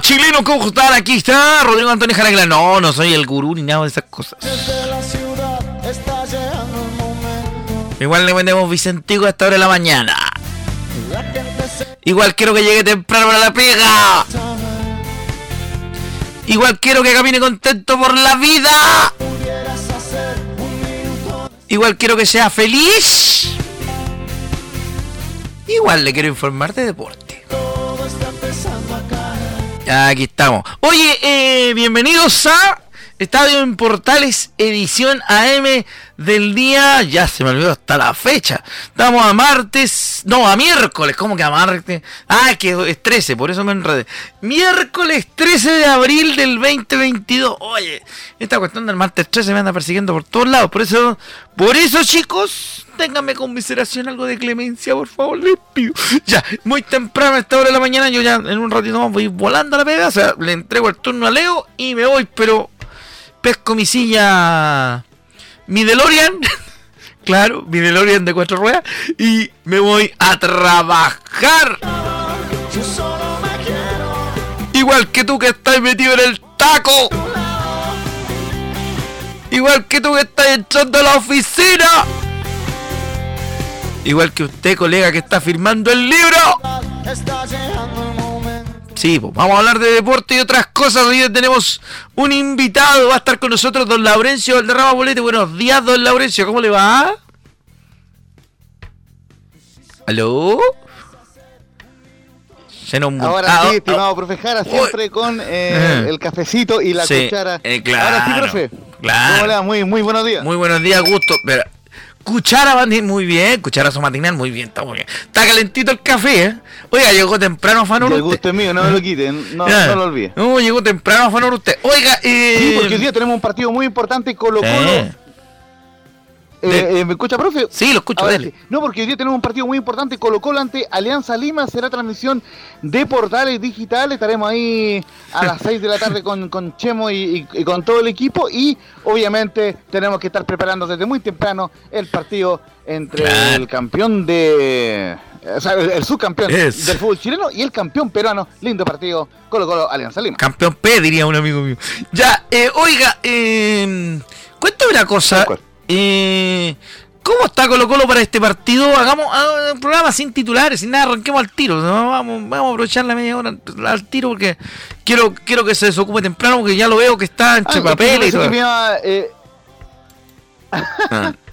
Chileno, ¿cómo están? Aquí está Rodrigo Antonio Jaragla. No, no soy el gurú ni nada de esas cosas. Igual le vendemos Vicentico a esta hora de la mañana. Igual quiero que llegue temprano para la pega. Igual quiero que camine contento por la vida. Igual quiero que sea feliz. Igual le quiero informar de deporte. Aquí estamos. Oye, eh, bienvenidos a Estadio en Portales, edición AM del día. Ya se me olvidó hasta la fecha. Estamos a martes. No, a miércoles. ¿Cómo que a martes? Ah, que es 13, por eso me enredé. Miércoles 13 de abril del 2022. Oye, esta cuestión del martes 13 me anda persiguiendo por todos lados. Por eso, por eso, chicos, ténganme conmiseración, algo de clemencia, por favor, les pido. Ya, muy temprano a esta hora de la mañana. Yo ya en un ratito más voy volando a la pega. O sea, le entrego el turno a Leo y me voy, pero pesco mi silla, mi claro, mi DeLorean de cuatro ruedas, y me voy a trabajar. Igual que tú que estás metido en el taco. Igual que tú que estás entrando a la oficina. Igual que usted, colega, que está firmando el libro. Sí, pues vamos a hablar de deporte y otras cosas. Hoy tenemos un invitado. Va a estar con nosotros don Laurencio Valderrama Bolete. Buenos días, don Laurencio. ¿Cómo le va? ¿Aló? Se nos Ahora sí, estimado oh, profe Jara, siempre con eh, el cafecito y la cuchara. Eh, claro, Ahora sí, profe. Claro. Hola, muy, muy buenos días. Muy buenos días, gusto. Cuchara muy bien, cucharazo matinal, muy bien, está muy bien. Está calentito el café, ¿eh? Oiga, llegó temprano a Fanor. El gusto es mío, no me lo quiten, no, no lo olviden. No, llegó temprano usted. Oiga, eh... Sí, porque hoy día tenemos un partido muy importante, Colo Colo. Eh, eh, ¿Me escucha, profe? Sí, lo escucho, dale. No, porque hoy día tenemos un partido muy importante, Colo Colo ante Alianza Lima, será transmisión de portales digitales, estaremos ahí a las 6 de la tarde con, con Chemo y, con todo el equipo y obviamente tenemos que estar preparando desde muy temprano el partido entre el campeón de... O sea, el, subcampeón del fútbol chileno y el campeón peruano. Lindo partido, Colo Colo Alianza Lima. Campeón P, diría un amigo mío. Ya, eh, oiga, eh, cuéntame una cosa. Eh, ¿Cómo está Colo Colo para este partido? Hagamos, un programa sin titulares, sin nada, arranquemos al tiro. Vamos, vamos a aprovechar la media hora al tiro porque quiero, quiero que se desocupe temprano porque ya lo veo que está entre ah, papeles y todo. Eh, ah.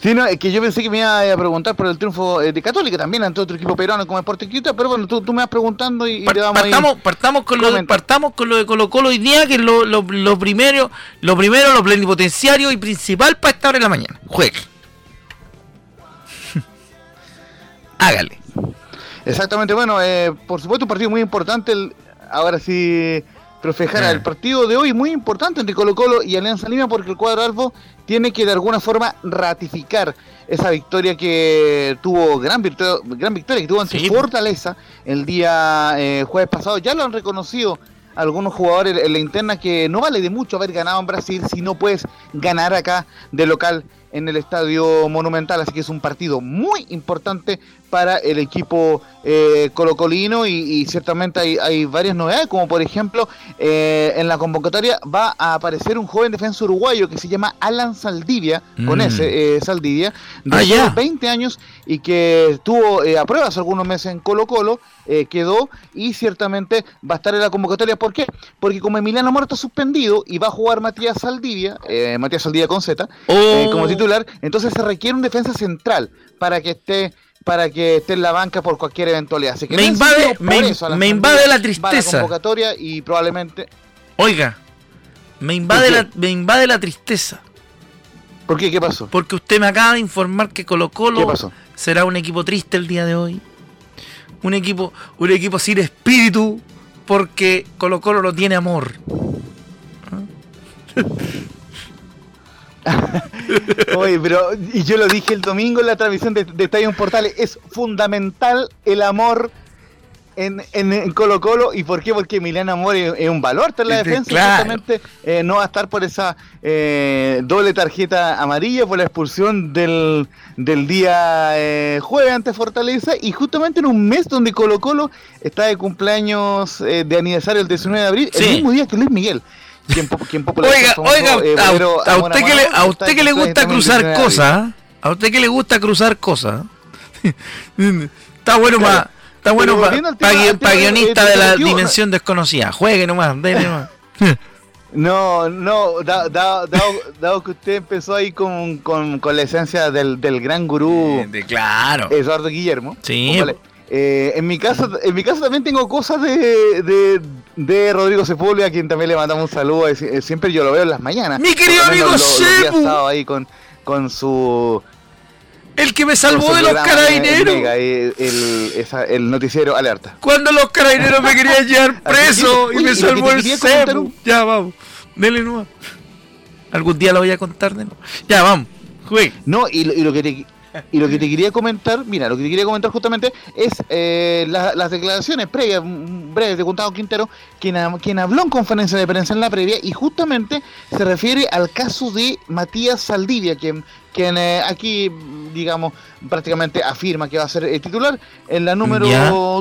Sí, no, es que yo pensé que me iba a preguntar por el triunfo eh, de Católica también ante otro equipo peruano como Sporting Cristal, pero bueno, tú, me vas preguntando y, le vamos partamos, a partamos con lo de, partamos con lo de Colo Colo hoy día, que es lo, lo, lo primero, lo primero, lo plenipotenciario y principal para esta hora de la mañana. Juegue. Hágale. Exactamente, bueno, eh, por supuesto un partido muy importante, el, ahora sí Profe Jara, el partido de hoy muy importante entre Colo Colo y Alianza Lima porque el cuadro Albo tiene que de alguna forma ratificar esa victoria que tuvo, gran, victoria, gran victoria que tuvo ante Fortaleza el día eh, jueves pasado. Ya lo han reconocido algunos jugadores en la interna que no vale de mucho haber ganado en Brasil si no puedes ganar acá de local en el Estadio Monumental, así que es un partido muy importante para el equipo eh, colocolino y, ciertamente hay, varias novedades, como por ejemplo eh, en la convocatoria va a aparecer un joven defensa uruguayo que se llama Alan Saldivia, con mm. ese eh, Saldivia, de 20 ah, años y que estuvo a pruebas algunos meses en Colo Colo, quedó y ciertamente va a estar en la convocatoria. ¿Por qué? Porque como Emiliano Moro está suspendido y va a jugar Matías Saldivia, Matías Saldivia con Z, como oh. Titular, entonces se requiere un defensa central para que esté para que esté en la banca por cualquier eventualidad. Así que me invade, me, invade la tristeza. convocatoria y probablemente. Oiga, me invade, la, me invade la tristeza. ¿Por qué? ¿Qué pasó? Porque usted me acaba de informar que Colo Colo será un equipo triste el día de hoy. Un equipo, un equipo sin espíritu porque Colo Colo no tiene amor. Oye, pero y yo lo dije el domingo en la transmisión de, de Estadio Portales, es fundamental el amor en, en, Colo Colo. ¿Y por qué? Porque Emiliano Amor es, un valor en la defensa. Justamente eh, no va a estar por esa eh, doble tarjeta amarilla, por la expulsión del, del día eh, jueves ante Fortaleza. Y justamente en un mes donde Colo Colo está de cumpleaños eh, de aniversario el 19 de abril, el mismo día que Luis Miguel. Oiga, oiga, a, usted que le, a usted que le gusta cruzar cosas, a usted que le gusta cruzar cosas, está bueno más Está bueno para guionista de la dimensión desconocida. Juegue nomás, dele nomás. No, no, dado, que usted empezó ahí con, con, con la esencia del, del gran gurú de, claro. Eduardo Guillermo. Sí. Eh, en mi caso, en mi caso también tengo cosas de, de, de Rodrigo Sepúlveda, a quien también le mandamos un saludo. Eh, siempre yo lo veo en las mañanas. Mi querido amigo Sepu. ahí con, con su el que me salvó de los carabineros. El, noticiero alerta. Cuando los carabineros me querían llevar preso y me salvó el CEPU. Ya, vamos. Dele nomás. Algún día lo voy a contar de Ya, vamos. Juegue. No, y lo, que te, y lo que te quería comentar, mira, lo que te quería comentar justamente es eh, las declaraciones previas, breves de Gustavo Quintero, quien, quien habló en conferencia de prensa en la previa y justamente se refiere al caso de Matías Saldivia, quien quien eh, aquí, digamos, prácticamente afirma que va a ser el titular. En la número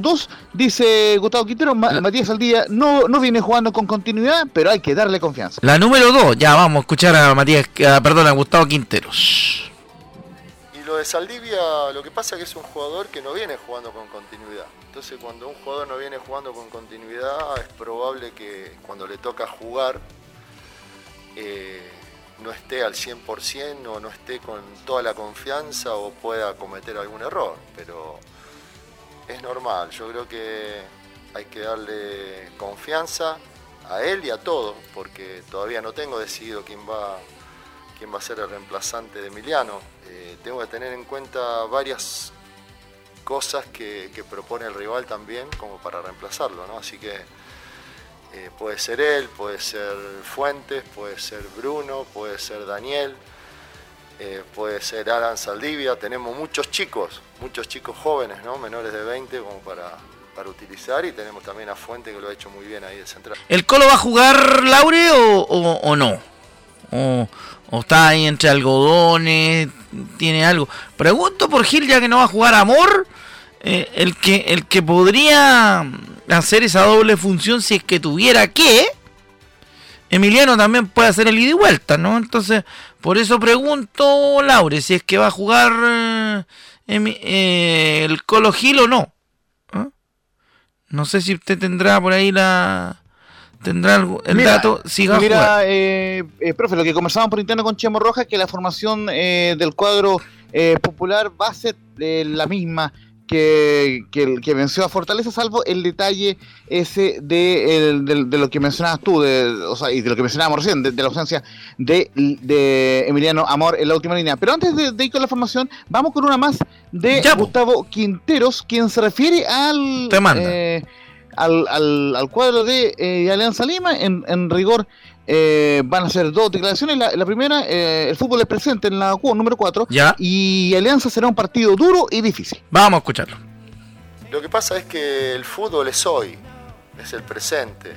2 dice Gustavo Quintero, Matías Aldía no, no viene jugando con continuidad, pero hay que darle confianza. La número 2, ya vamos a escuchar a Matías, perdón, a Gustavo Quinteros. Lo de Saldivia, lo que pasa es que es un jugador que no viene jugando con continuidad. Entonces cuando un jugador no viene jugando con continuidad, es probable que cuando le toca jugar... Eh, no esté al 100% o no esté con toda la confianza o pueda cometer algún error, pero es normal, yo creo que hay que darle confianza a él y a todos, porque todavía no tengo decidido quién va, quién va a ser el reemplazante de Emiliano. Eh, tengo que tener en cuenta varias cosas que, propone el rival también como para reemplazarlo, ¿no? Así que eh, puede ser él, puede ser Fuentes, puede ser Bruno, puede ser Daniel, eh, puede ser Alan Saldivia. Tenemos muchos chicos, muchos chicos jóvenes, ¿no? menores de 20 como para, para utilizar y tenemos también a Fuente que lo ha hecho muy bien ahí de central. ¿El Colo va a jugar Laure o, no? O, está ahí entre algodones? ¿Tiene algo? Pregunto por Gil ya que no va a jugar Amor. Eh, el, que, el que podría hacer esa doble función si es que tuviera que. Emiliano también puede hacer el ida y vuelta, ¿no? Entonces, por eso pregunto, Laure, si es que va a jugar eh, eh, el Colo Gil o no. No sé si usted tendrá por ahí la. Tendrá el, dato. Si va mira, eh, profe, lo que conversábamos por interno con Chemo Rojas es que la formación del cuadro popular va a ser la misma que, que, venció a Fortaleza, salvo el detalle ese de, de, lo que mencionabas tú, de, o sea, y de lo que mencionábamos recién, de, la ausencia de, de, Emiliano Amor en la última línea. Pero antes de, ir con la formación, vamos con una más de Gustavo Quinteros, quien se refiere al, eh, al, al, cuadro de eh, Alianza Lima, en, en rigor eh, van a ser dos declaraciones. La, primera, eh, el fútbol es presente en la Q número 4. Y Alianza será un partido duro y difícil. Vamos a escucharlo. Lo que pasa es que el fútbol es hoy, es el presente.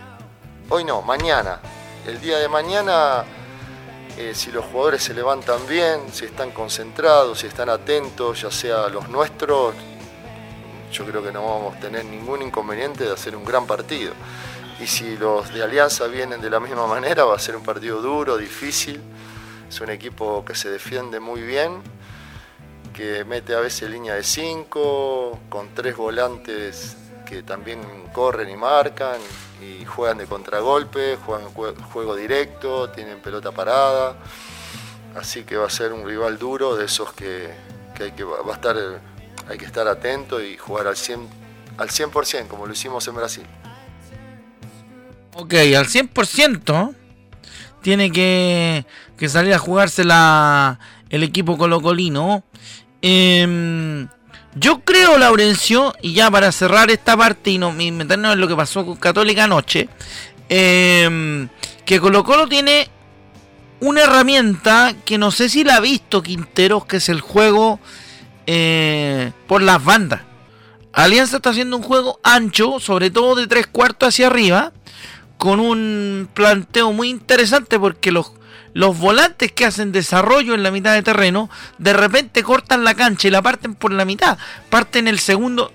Hoy no, mañana. El día de mañana, eh, si los jugadores se levantan bien, si están concentrados, si están atentos, ya sea los nuestros, yo creo que no vamos a tener ningún inconveniente de hacer un gran partido y si los de Alianza vienen de la misma manera va a ser un partido duro, difícil. Es un equipo que se defiende muy bien, que mete a veces línea de 5, con tres volantes que también corren y marcan y juegan de contragolpe, juegan juego directo, tienen pelota parada. Así que va a ser un rival duro de esos que, hay que va a estar hay que estar atento y jugar al 100 al 100% como lo hicimos en Brasil. Ok, al 100% tiene que, que salir a jugarse el equipo colocolino. Eh, yo creo, Laurencio, y ya para cerrar esta parte y no meternos en lo que pasó con Católica anoche, em, que Colo Colo tiene una herramienta que no sé si la ha visto Quinteros, que es el juego eh, por las bandas. Alianza está haciendo un juego ancho, sobre todo de tres cuartos hacia arriba, con un planteo muy interesante porque los, los volantes que hacen desarrollo en la mitad de terreno, de repente cortan la cancha y la parten por la mitad. Parten el segundo,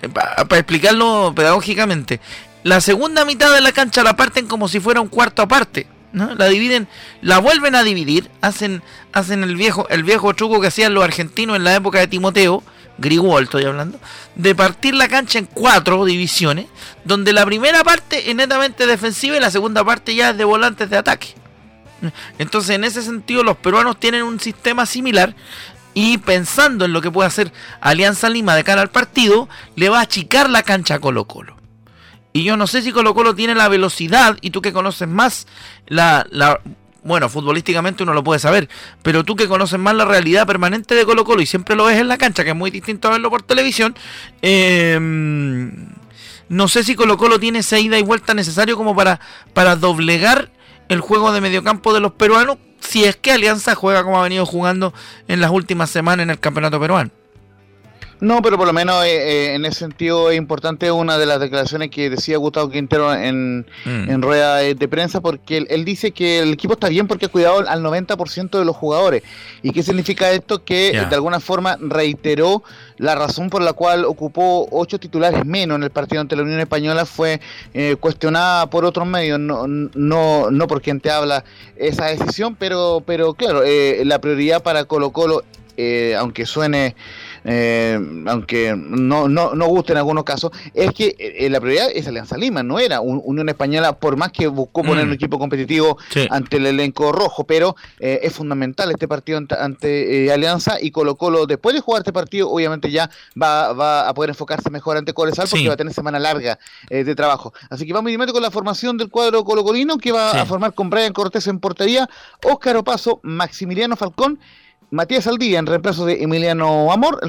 eh, para explicarlo pedagógicamente, la segunda mitad de la cancha la parten como si fuera un cuarto aparte. ¿No? La dividen, la vuelven a dividir, hacen, hacen el viejo, el viejo truco que hacían los argentinos en la época de Timoteo, Grigol estoy hablando, de partir la cancha en cuatro divisiones, donde la primera parte es netamente defensiva y la segunda parte ya es de volantes de ataque. Entonces, en ese sentido, los peruanos tienen un sistema similar y pensando en lo que puede hacer Alianza Lima de cara al partido, le va a achicar la cancha a Colo Colo. Y yo no sé si Colo Colo tiene la velocidad, y tú que conoces más la, bueno, futbolísticamente uno lo puede saber, pero tú que conoces más la realidad permanente de Colo Colo y siempre lo ves en la cancha, que es muy distinto a verlo por televisión, eh, no sé si Colo Colo tiene esa ida y vuelta necesario como para, para doblegar el juego de mediocampo de los peruanos, si es que Alianza juega como ha venido jugando en las últimas semanas en el campeonato peruano. No, pero por lo menos eh, eh, en ese sentido es importante una de las declaraciones que decía Gustavo Quintero en, mm. en rueda de prensa, porque él, dice que el equipo está bien porque ha cuidado al 90% de los jugadores. ¿Y qué significa esto? Que de alguna forma reiteró la razón por la cual ocupó ocho titulares menos en el partido ante la Unión Española fue eh, cuestionada por otros medios, no, no, no por quien te habla esa decisión, pero, pero claro, la prioridad para Colo Colo, aunque suene eh, aunque no, no, no guste en algunos casos, es que eh, la prioridad es Alianza Lima, no era Unión Española, por más que buscó poner un mm. equipo competitivo ante el elenco rojo, pero eh, es fundamental este partido ante, Alianza y Colo Colo, después de jugar este partido, obviamente ya va, va a poder enfocarse mejor ante Colesal porque va a tener semana larga de trabajo. Así que vamos inmediatamente con la formación del cuadro colocolino que va a formar con Brian Cortés en portería, Óscar Opaso, Maximiliano Falcón Matías Aldía en reemplazo de Emiliano Amor,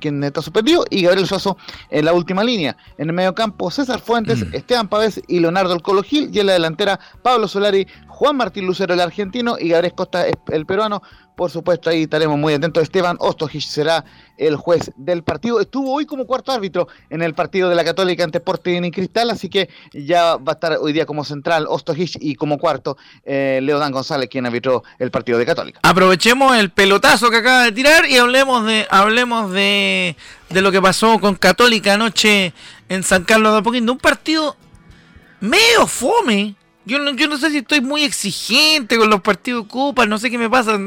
quien está suspendido, y Gabriel Suazo en la última línea. En el medio campo, César Fuentes, mm. Esteban Pávez y Leonardo El Gil, y en la delantera, Pablo Solari, Juan Martín Lucero, el argentino, y Gabriel Costa, el peruano. Por supuesto, ahí estaremos muy atentos. Esteban Ostojich será el juez del partido. Estuvo hoy como cuarto árbitro en el partido de la Católica ante Sporting y Cristal, así que ya va a estar hoy día como central Ostojich y como cuarto eh, Leodán González, quien arbitró el partido de Católica. Aprovechemos el pelotazo que acaba de tirar y hablemos de hablemos de, de lo que pasó con Católica anoche en San Carlos de Apoquindo. Un partido medio fome yo no, yo no sé si estoy muy exigente con los partidos Copa, no sé qué me pasa,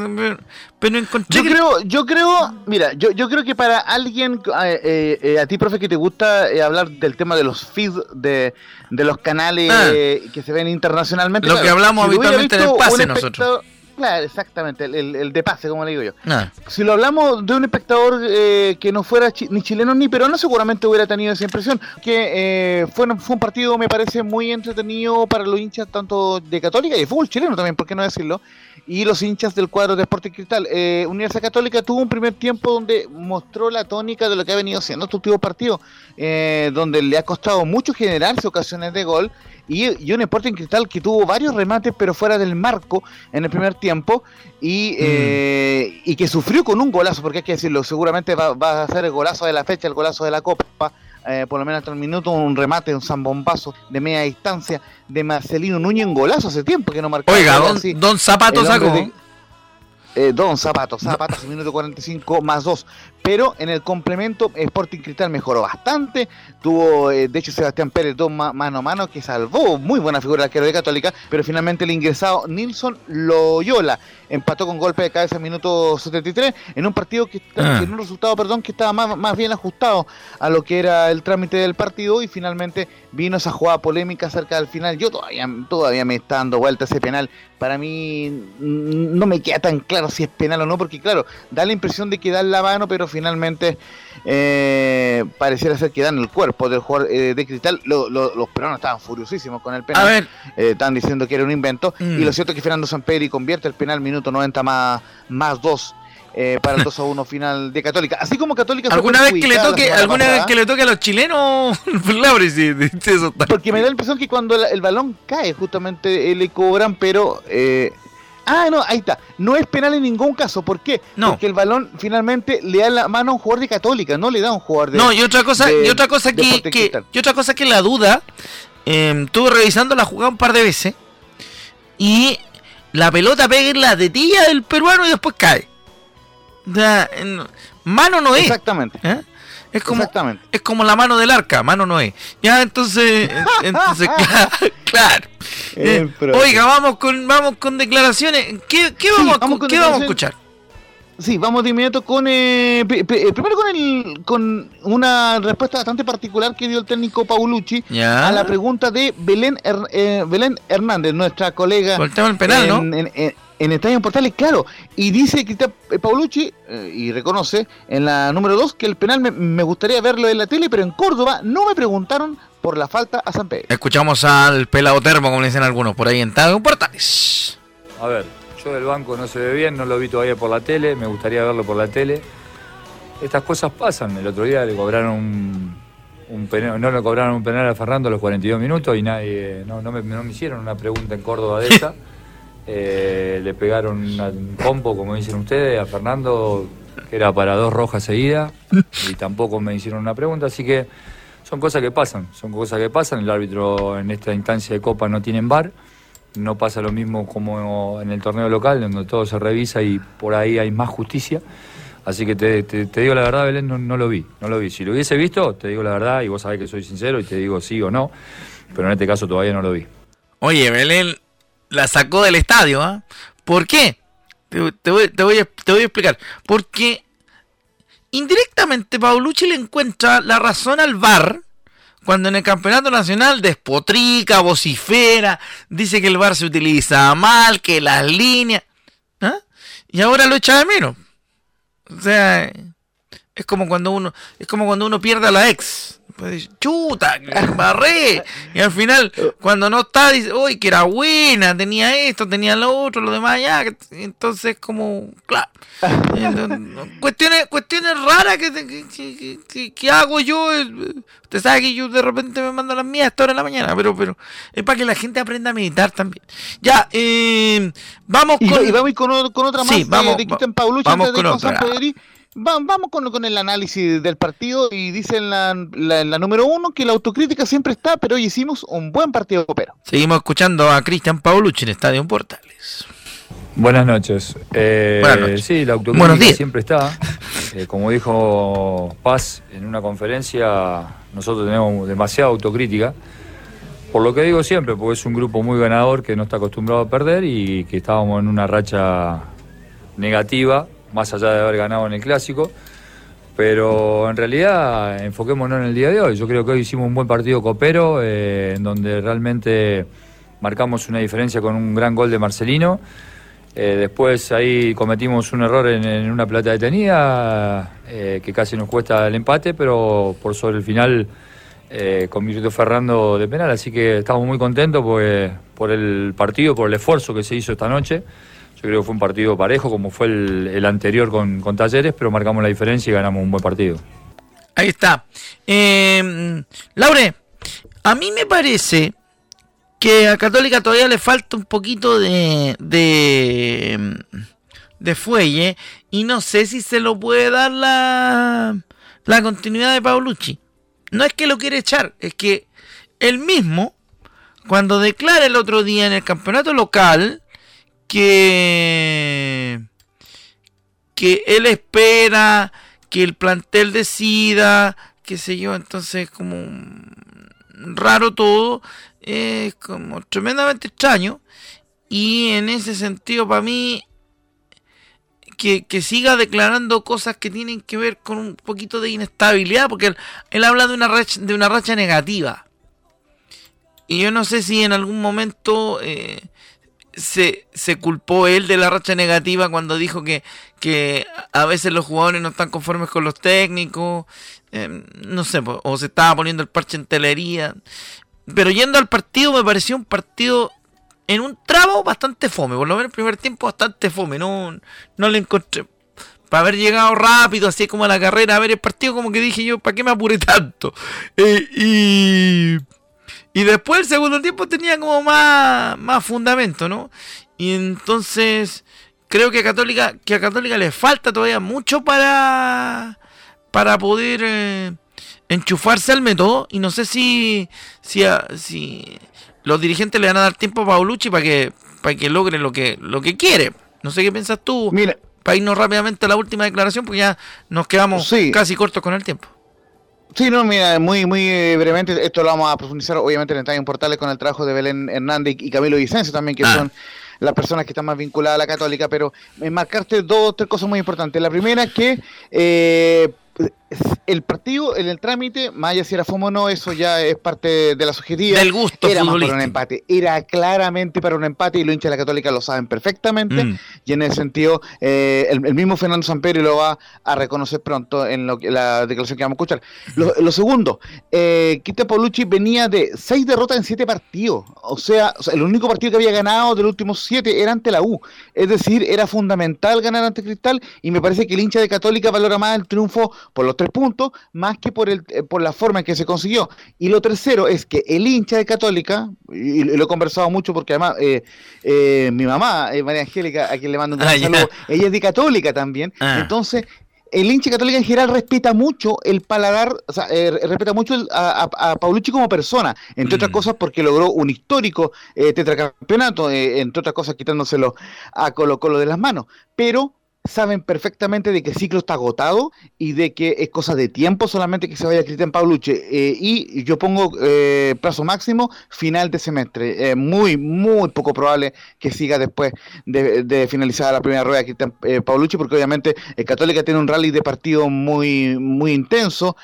pero encontré. Yo creo, yo creo, mira, yo, yo creo que para alguien, eh, eh, eh, a ti, profe, que te gusta hablar del tema de los feeds de, de los canales ah. que se ven internacionalmente. Lo que hablamos habitualmente en el pase nosotros Claro, exactamente, el, de pase, como le digo yo. Ah. Si lo hablamos de un espectador eh, que no fuera ni chileno ni peruano, seguramente hubiera tenido esa impresión. Que eh, fue, fue un partido, me parece, muy entretenido para los hinchas tanto de Católica y de fútbol chileno también, ¿por qué no decirlo? Y los hinchas del cuadro de Sporting Cristal. Eh, Universidad Católica tuvo un primer tiempo donde mostró la tónica de lo que ha venido siendo este último partido, eh, donde le ha costado mucho generarse ocasiones de gol y, un Sporting Cristal que tuvo varios remates pero fuera del marco en el primer tiempo y, mm. eh, y que sufrió con un golazo, porque hay que decirlo, seguramente va, a ser el golazo de la fecha, el golazo de la Copa. Eh, por lo menos hasta el minuto, un remate, un zambombazo de media distancia de Marcelino Núñez en golazo hace tiempo que no marcaba. Oiga, don, don Zapato sacó. Eh, don Zapato, Zapato, minuto 45 más 2. Pero en el complemento, Sporting Cristal mejoró bastante. Tuvo, eh, de hecho, Sebastián Pérez dos mano a mano que salvó muy buena figura de arquero de Católica. Pero finalmente el ingresado Nilson Loyola empató con golpe de cabeza en minuto 73 en un partido que ah. en un resultado, perdón, que estaba más, más bien ajustado a lo que era el trámite del partido y finalmente vino esa jugada polémica cerca del final. Yo todavía, todavía me está dando vuelta ese penal. Para mí no me queda tan claro si es penal o no, porque claro, da la impresión de que da la mano, pero finalmente eh, pareciera ser que dan el cuerpo del jugador eh, de cristal. los peruanos estaban furiosísimos con el penal. A eh, estaban diciendo que era un invento. Mm. Y lo cierto es que Fernando Samperi convierte el penal minuto 90 más, más 2. para el 2 a 1 final de Católica. Así como Católica ¿Alguna vez que le toque, alguna vez que le toque a los chilenos, Porque me da la impresión que cuando el balón cae, justamente le cobran, pero Ah, no, ahí está. No es penal en ningún caso. ¿Por qué? No. Porque el balón finalmente le da la mano a un jugador de Católica, no le da a un jugador de. No, y otra cosa, de- y otra cosa que, y otra cosa que la duda, eh, estuve revisando la jugada un par de veces y la pelota pega en la tetilla del peruano y después cae. O sea, en- mano no es. Exactamente. ¿eh? Es como, Exactamente. es como la mano del arca, mano no es. Ya, entonces, entonces claro. claro. Eh, oiga, vamos con, vamos con declaraciones. ¿Qué, qué vamos, con qué vamos a escuchar? Sí, vamos de inmediato con. eh, eh, primero con, el, con una respuesta bastante particular que dio el técnico Paulucci Ya. a la pregunta de Belén, eh, Belén Hernández, nuestra colega. Por el tema del penal, ¿no? en, en, en, Estadio Portales, claro. Y dice que está- eh, Paulucci, eh, y reconoce en la número 2, que el penal me, me gustaría verlo en la tele, pero en Córdoba no me preguntaron por la falta a San Pedro. Escuchamos al pelado termo, como le dicen algunos, por ahí en Estadio Portales. A ver, yo del banco no se ve bien, no lo vi todavía por la tele, me gustaría verlo por la tele. Estas cosas pasan. El otro día le cobraron un, un penal, no le cobraron un penal a Fernando a los 42 minutos y nadie, no, no me, no me hicieron una pregunta en Córdoba de esa. Eh, le pegaron un compo, como dicen ustedes, a Fernando, que era para dos rojas seguidas, y tampoco me hicieron una pregunta, así que son cosas que pasan, son cosas que pasan. El árbitro en esta instancia de Copa no tiene bar. No pasa lo mismo como en el torneo local, donde todo se revisa y por ahí hay más justicia. Así que te digo la verdad, Belén, no, no lo vi, no lo vi. Si lo hubiese visto, te digo la verdad y vos sabés que soy sincero y te digo sí o no, pero en este caso todavía no lo vi. Oye, Belén la sacó del estadio, ¿ah? ¿Por qué? Te, voy a explicar. Porque indirectamente Paulucci le encuentra la razón al VAR cuando en el campeonato nacional despotrica, vocifera, dice que el VAR se utiliza mal, que las líneas. ¿ah? Y ahora lo echa de menos. O sea, es como cuando uno, es como cuando uno pierde a la ex. Pues chuta, embarré. Y al final, cuando no está, dice, uy, que era buena, tenía esto, tenía lo otro, lo demás ya. Entonces, como, claro. Cuestiones, cuestiones raras que, que, que- que- que hago yo. Usted sabe que yo de repente me mando las mías a esta hora de la mañana, pero, pero es para que la gente aprenda a meditar también. Ya, eh, vamos con. y vamos con, otra más Sí, vamos, de, va- Cristian Paulucci vamos antes de con San otra. Va- vamos con, con el análisis del partido y dice en la, la- número uno que la autocrítica siempre está, pero hoy hicimos un buen partido copero. Seguimos escuchando a Cristian Paulucci en Estadio Portales. Buenas noches. Eh, Buenas noches. Sí, la autocrítica siempre está. Eh, como dijo Paz en una conferencia, nosotros tenemos demasiada autocrítica. Por lo que digo siempre, porque es un grupo muy ganador que no está acostumbrado a perder y que estábamos en una racha negativa, más allá de haber ganado en el clásico. Pero en realidad enfoquémonos en el día de hoy. Yo creo que hoy hicimos un buen partido copero, eh, en donde realmente marcamos una diferencia con un gran gol de Marcelino. Eh, después ahí cometimos un error en, una plata detenida eh, que casi nos cuesta el empate, pero por sobre el final eh, convirtió Ferrando de penal. Así que estamos muy contentos por el partido, por el esfuerzo que se hizo esta noche. Yo creo que fue un partido parejo como fue el, anterior con, con Talleres, pero marcamos la diferencia y ganamos un buen partido. Ahí está. Eh, Laure, a mí me parece que a Católica todavía le falta un poquito de, de, de fuelle y no sé si se lo puede dar la, la continuidad de Paulucci. No es que lo quiere echar, es que él mismo, cuando declara el otro día en el campeonato local que, que él espera que el plantel decida, qué sé yo, entonces como raro todo, es como tremendamente extraño y en ese sentido para mí que, que siga declarando cosas que tienen que ver con un poquito de inestabilidad, porque él, habla de una racha, de una racha negativa. Y yo no sé si en algún momento eh, se, se culpó él de la racha negativa cuando dijo que, que a veces los jugadores no están conformes con los técnicos, eh, no sé, o se estaba poniendo el parche en telería. Pero yendo al partido me pareció un partido en un tramo bastante fome, por lo menos el primer tiempo bastante fome, no, no le encontré. Para haber llegado rápido, así como a la carrera, a ver el partido, como que dije yo, ¿para qué me apuré tanto? Eh, y, y después el segundo tiempo tenía como más, más fundamento, ¿no? Y entonces creo que a Católica, que a Católica le falta todavía mucho para, para poder eh, enchufarse al método. Y no sé si, si, si los dirigentes le van a dar tiempo a Paulucci para que, para que logre lo que, lo que quiere. No sé qué piensas tú. Mira, para irnos rápidamente a la última declaración, porque ya nos quedamos casi cortos con el tiempo. Sí, no, mira, muy muy eh, brevemente, esto lo vamos a profundizar obviamente en en Portales con el trabajo de Belén Hernández y Camilo Vicencio también, que ah. son las personas que están más vinculadas a la católica, pero marcarte dos o tres cosas muy importantes. La primera es que eh, el partido, en el trámite, más allá si era FOMO o no, eso ya es parte de la subjetiva. Del gusto Era para un empate. Era claramente para un empate y los hinchas de la Católica lo saben perfectamente. Mm. Y en ese sentido, eh, el, mismo Fernando Samperi lo va a reconocer pronto en lo, la declaración que vamos a escuchar. Lo, segundo, eh, Quita Paulucci venía de seis derrotas en siete partidos. O sea, el único partido que había ganado de los últimos siete era ante la U. Es decir, era fundamental ganar ante Cristal y me parece que el hincha de Católica valora más el triunfo por los tres puntos más que por, el, eh, por la forma en que se consiguió. Y lo tercero es que el hincha de Católica, y, lo he conversado mucho porque además eh, eh, mi mamá, María Angélica, a quien le mando un ah, saludo, ella es de Católica también, ah. entonces el hincha católica en general respeta mucho el paladar, o sea, respeta mucho a, a, Paulucci como persona, entre otras mm. cosas porque logró un histórico tetracampeonato, entre otras cosas quitándoselo a Colo Colo de las manos. Pero saben perfectamente de que el ciclo está agotado y de que es cosa de tiempo solamente que se vaya Cristian Paulucci. Eh, y yo pongo eh, plazo máximo final de semestre. Eh, muy, muy poco probable que siga después de, de finalizar la primera rueda Cristian eh, Paulucci, porque obviamente el Católica tiene un rally de partido muy, muy intenso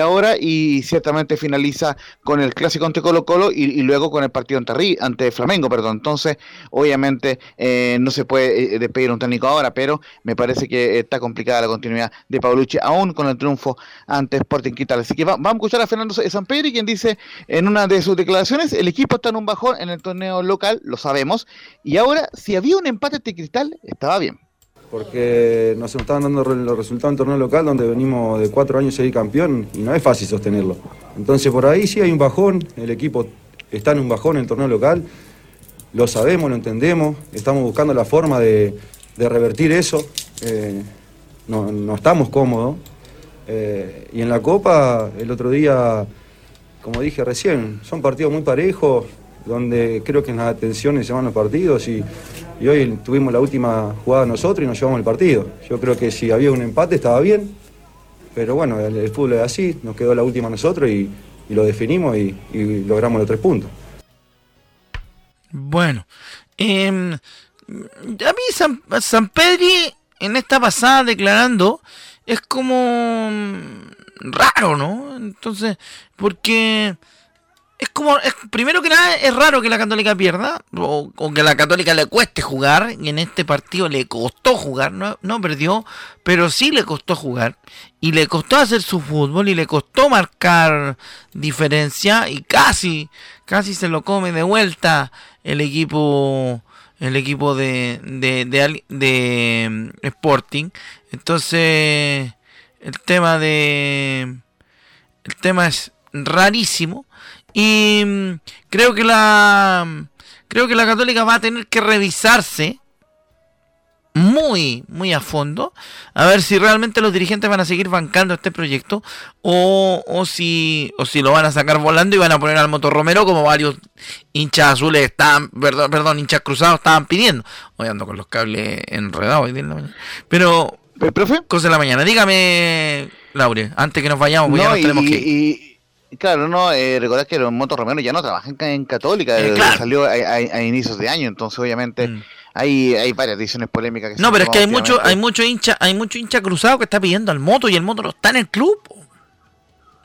ahora y ciertamente finaliza con el clásico ante Colo Colo y, luego con el partido ante, ante Flamengo. Perdón. Entonces, obviamente no se puede despedir un técnico ahora, pero me parece que está complicada la continuidad de Paulucci, aún con el triunfo ante Sporting Cristal. Así que vamos a escuchar a Fernando Sampedri, quien dice en una de sus declaraciones, el equipo está en un bajón en el torneo local, lo sabemos, y ahora, si había un empate ante Cristal, estaba bien porque nos estaban dando los resultados en torneo local donde venimos de cuatro años seguir campeón y no es fácil sostenerlo. Entonces por ahí sí hay un bajón, el equipo está en un bajón en el torneo local, lo sabemos, lo entendemos, estamos buscando la forma de, de revertir eso. Eh, no, estamos cómodos. Eh, y en la Copa, el otro día, como dije recién, son partidos muy parejos, donde creo que en las atenciones se van los partidos y, hoy tuvimos la última jugada nosotros y nos llevamos el partido. Yo creo que si había un empate estaba bien, pero bueno, el, fútbol es así, nos quedó la última nosotros y, lo definimos y, logramos los tres puntos. Bueno, eh, a mí San, San Pedri en esta pasada declarando es como mm, raro, ¿no? Entonces, porque es como, es, primero que nada, es raro que la Católica pierda, o, que la Católica le cueste jugar, y en este partido le costó jugar, no, no perdió, pero sí le costó jugar, y le costó hacer su fútbol, y le costó marcar diferencia, y casi, casi se lo come de vuelta el equipo el equipo de, de, mm, Sporting. Entonces, el tema de... El tema es rarísimo. Y mm, creo que la... Creo que la católica va a tener que revisarse muy, muy a fondo, a ver si realmente los dirigentes van a seguir bancando este proyecto o, o, si, o si lo van a sacar volando y van a poner al Motor Romero como varios hinchas azules estaban, perdón, perdón hinchas cruzados estaban pidiendo. Hoy ando con los cables enredados hoy Pero, profe? Cosa de la mañana. Dígame, Laure, antes que nos vayamos, porque ya nos tenemos que ir. Claro, no, eh, recordad que los Motor Romero ya no trabajan en Católica, eh, salió a, inicios de año, entonces obviamente mm. Hay, hay varias decisiones polémicas. no, pero es que hay mucho, hay mucho hincha, hay mucho hincha cruzado que está pidiendo al moto y el moto no está en el club.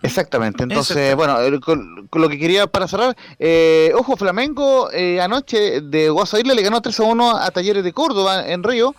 Exactamente, entonces, bueno, con, lo que quería para cerrar, eh, ojo, Flamengo eh, anoche de Guasairle le ganó 3 a 1 a Talleres de Córdoba en Río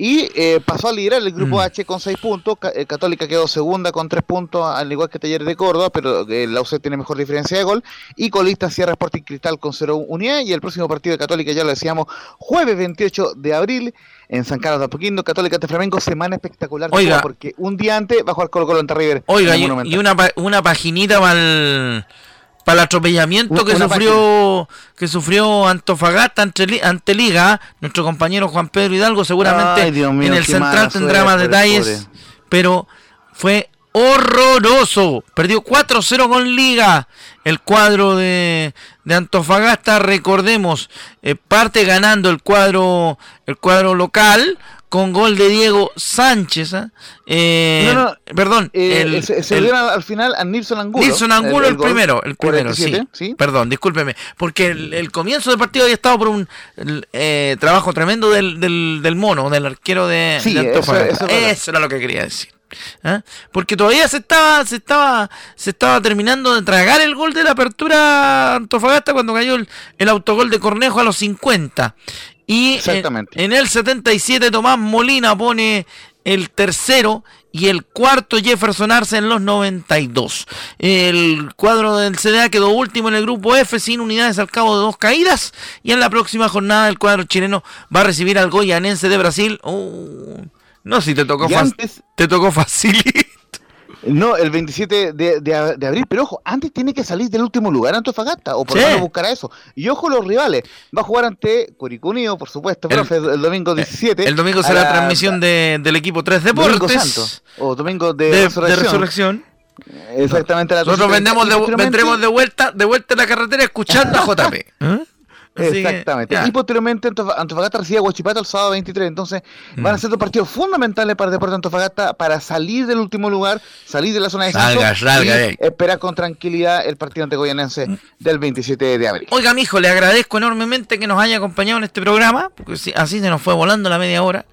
y eh, pasó a liderar el grupo mm. H con 6 puntos. Eh, Católica quedó segunda con 3 puntos, al igual que Talleres de Córdoba, pero eh, la UC tiene mejor diferencia de gol. Y colista Sierra Sporting Cristal con 0 unidad. Y el próximo partido de Católica, ya lo decíamos, jueves 28 de abril en San Carlos de Apoquindo, Católica de Flamengo, semana espectacular. Oiga, porque un día antes va a jugar Colo Colo en River. Oiga, y, una, una paginita para el para el atropellamiento que sufrió que sufrió Antofagasta ante, ante, Liga, nuestro compañero Juan Pedro Hidalgo seguramente en el central tendrá más detalles, pero fue horroroso. Perdió 4-0 con Liga. El cuadro de, de Antofagasta, recordemos, eh, parte ganando el cuadro, el cuadro local con gol de Diego Sánchez. ¿ah? Eh, perdón. Eh, se, al final a Nilson Angulo. Nilson Angulo el, primero, el primero, sí, Perdón, discúlpeme. Porque el, comienzo del partido había estado por un trabajo tremendo del, del, del, mono, del arquero de, Antofagasta. eso era lo que quería decir. ¿Ah? Porque todavía se estaba, se estaba, se estaba terminando de tragar el gol de la apertura Antofagasta cuando cayó el, autogol de Cornejo a los 50. Y En, el 77 Tomás Molina pone el tercero y el cuarto Jefferson Arce en los 92. El cuadro del CDA quedó último en el grupo F sin unidades al cabo de dos caídas y en la próxima jornada el cuadro chileno va a recibir al Goyanense de Brasil. Uh, no, si te tocó, te tocó facilito. No, el 27 de, abril, pero ojo, antes tiene que salir del último lugar Antofagasta, o por lo menos buscar a eso. Y ojo los rivales, va a jugar ante Curicunio, por supuesto, el, el domingo 17. El domingo será la transmisión del equipo 3 Deportes. Domingo Santo, o domingo de, resurrección. Exactamente. Nosotros vendemos vendremos de vuelta, de vuelta en la carretera escuchando a JP. ¿Eh? Exactamente. y posteriormente Antofagasta recibe a Huachipato el sábado 23. Entonces van a mm. ser dos partidos fundamentales para el Deporte Antofagasta para salir del último lugar, salir de la zona de salga, y eh. esperar con tranquilidad el partido ante Goyanense mm. del 27 de abril. Oiga, mijo, le agradezco enormemente que nos haya acompañado en este programa, porque así se nos fue volando la media hora.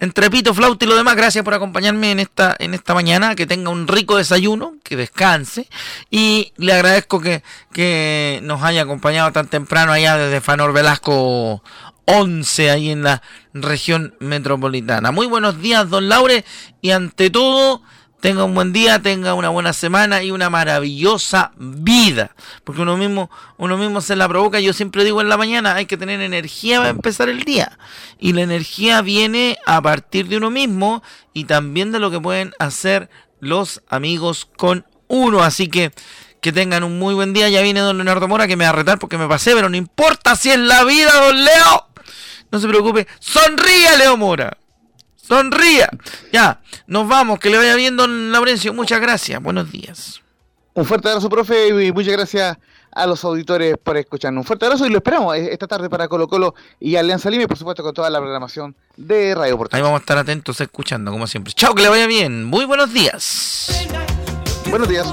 Entre pito, flauta y lo demás, gracias por acompañarme en esta, en esta mañana, que tenga un rico desayuno, que descanse, y le agradezco que, que nos haya acompañado tan temprano allá desde Fanor Velasco 11 ahí en la región metropolitana. Muy buenos días, don Laure, y ante todo, tenga un buen día, tenga una buena semana y una maravillosa vida. Porque uno mismo, uno mismo se la provoca. Yo siempre digo en la mañana, hay que tener energía para empezar el día. Y la energía viene a partir de uno mismo y también de lo que pueden hacer los amigos con uno. Así que que tengan un muy buen día. Ya viene don Leonardo Mora que me va a retar porque me pasé, pero no importa si es la vida, don Leo. No se preocupe. Sonría, Leo Mora. Sonría. Ya, nos vamos. Que le vaya bien, don Laurencio. Muchas gracias. Buenos días. Un fuerte abrazo, profe, y muchas gracias a los auditores por escucharnos. Un fuerte abrazo y lo esperamos esta tarde para Colo Colo y Alianza Lima y por supuesto con toda la programación de Radio Portal. Ahí vamos a estar atentos escuchando como siempre. Chao, que le vaya bien. Muy buenos días. Buenos días.